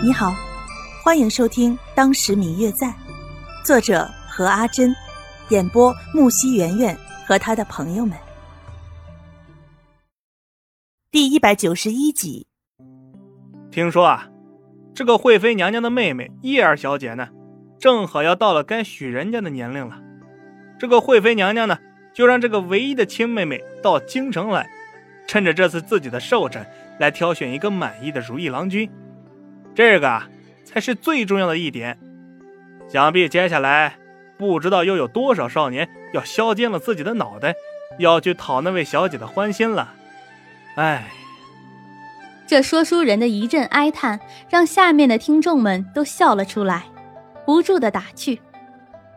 你好，欢迎收听《当时明月在》，作者何阿珍，演播木西圆圆和他的朋友们。第一百九十一集。听说啊，这个惠妃娘娘的妹妹叶儿小姐呢，正好要到了该许人家的年龄了。这个惠妃娘娘呢，就让这个唯一的亲妹妹到京城来，趁着这次自己的寿辰，来挑选一个满意的如意郎君。这个，才是最重要的一点。想必接下来不知道又有多少少年要削尖了自己的脑袋，要去讨那位小姐的欢心了。唉，这说书人的一阵哀叹，让下面的听众们都笑了出来，不住的打趣。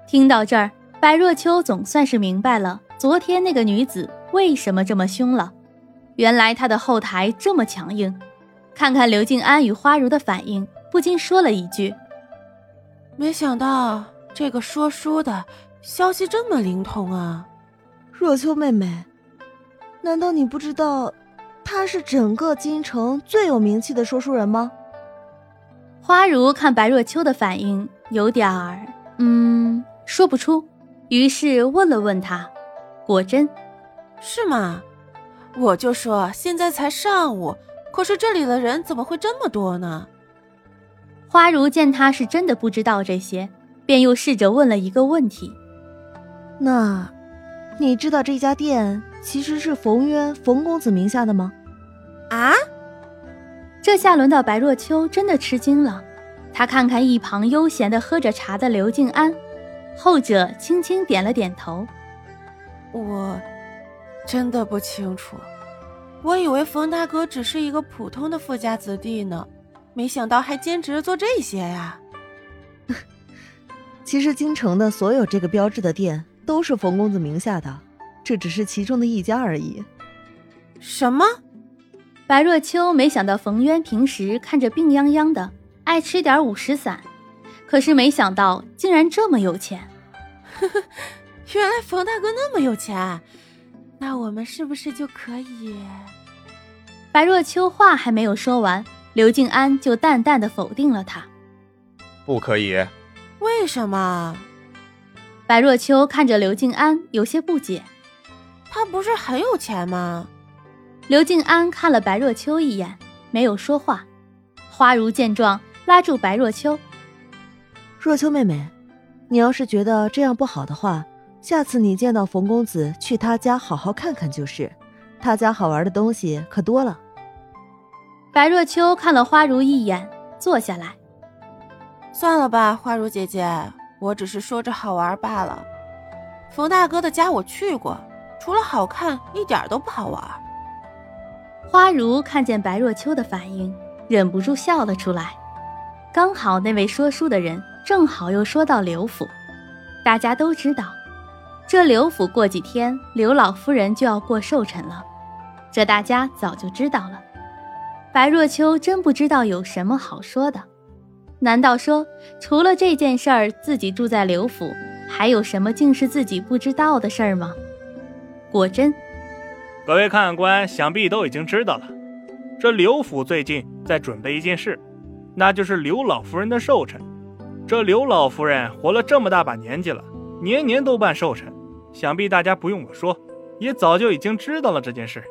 听到这儿，白若秋总算是明白了昨天那个女子为什么这么凶了。原来她的后台这么强硬。看看刘静安与花如的反应，不禁说了一句：“没想到这个说书的消息这么灵通啊！”若秋妹妹，难道你不知道他是整个京城最有名气的说书人吗？花如看白若秋的反应有点儿……嗯，说不出，于是问了问他，果真，是吗？我就说现在才上午。可是这里的人怎么会这么多呢？花如见他是真的不知道这些，便又试着问了一个问题：“那，你知道这家店其实是冯渊冯公子名下的吗？”啊！这下轮到白若秋真的吃惊了。他看看一旁悠闲的喝着茶的刘静安，后者轻轻点了点头：“我真的不清楚。”我以为冯大哥只是一个普通的富家子弟呢，没想到还兼职做这些呀。其实京城的所有这个标志的店都是冯公子名下的，这只是其中的一家而已。什么？白若秋没想到冯渊平时看着病殃殃的，爱吃点五石散，可是没想到竟然这么有钱。原来冯大哥那么有钱。那我们是不是就可以？白若秋话还没有说完，刘静安就淡淡的否定了他。不可以。为什么？白若秋看着刘静安，有些不解。他不是很有钱吗？刘静安看了白若秋一眼，没有说话。花如见状，拉住白若秋：“若秋妹妹，你要是觉得这样不好的话。”下次你见到冯公子，去他家好好看看就是，他家好玩的东西可多了。白若秋看了花如一眼，坐下来。算了吧，花如姐姐，我只是说着好玩罢了。冯大哥的家我去过，除了好看，一点都不好玩。花如看见白若秋的反应，忍不住笑了出来。刚好那位说书的人正好又说到刘府，大家都知道。这刘府过几天，刘老夫人就要过寿辰了，这大家早就知道了。白若秋真不知道有什么好说的，难道说除了这件事儿，自己住在刘府，还有什么竟是自己不知道的事儿吗？果真，各位看官想必都已经知道了，这刘府最近在准备一件事，那就是刘老夫人的寿辰。这刘老夫人活了这么大把年纪了，年年都办寿辰。想必大家不用我说，也早就已经知道了这件事。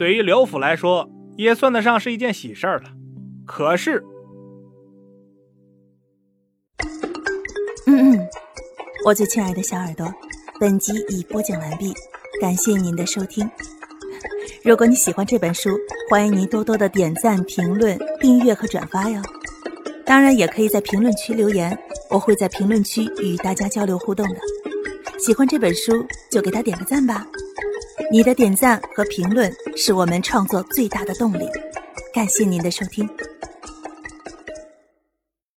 对于刘府来说，也算得上是一件喜事儿了。可是，嗯嗯，我最亲爱的小耳朵，本集已播讲完毕，感谢您的收听。如果你喜欢这本书，欢迎您多多的点赞、评论、订阅和转发哟。当然，也可以在评论区留言，我会在评论区与大家交流互动的。喜欢这本书就给他点个赞吧，你的点赞和评论是我们创作最大的动力。感谢您的收听。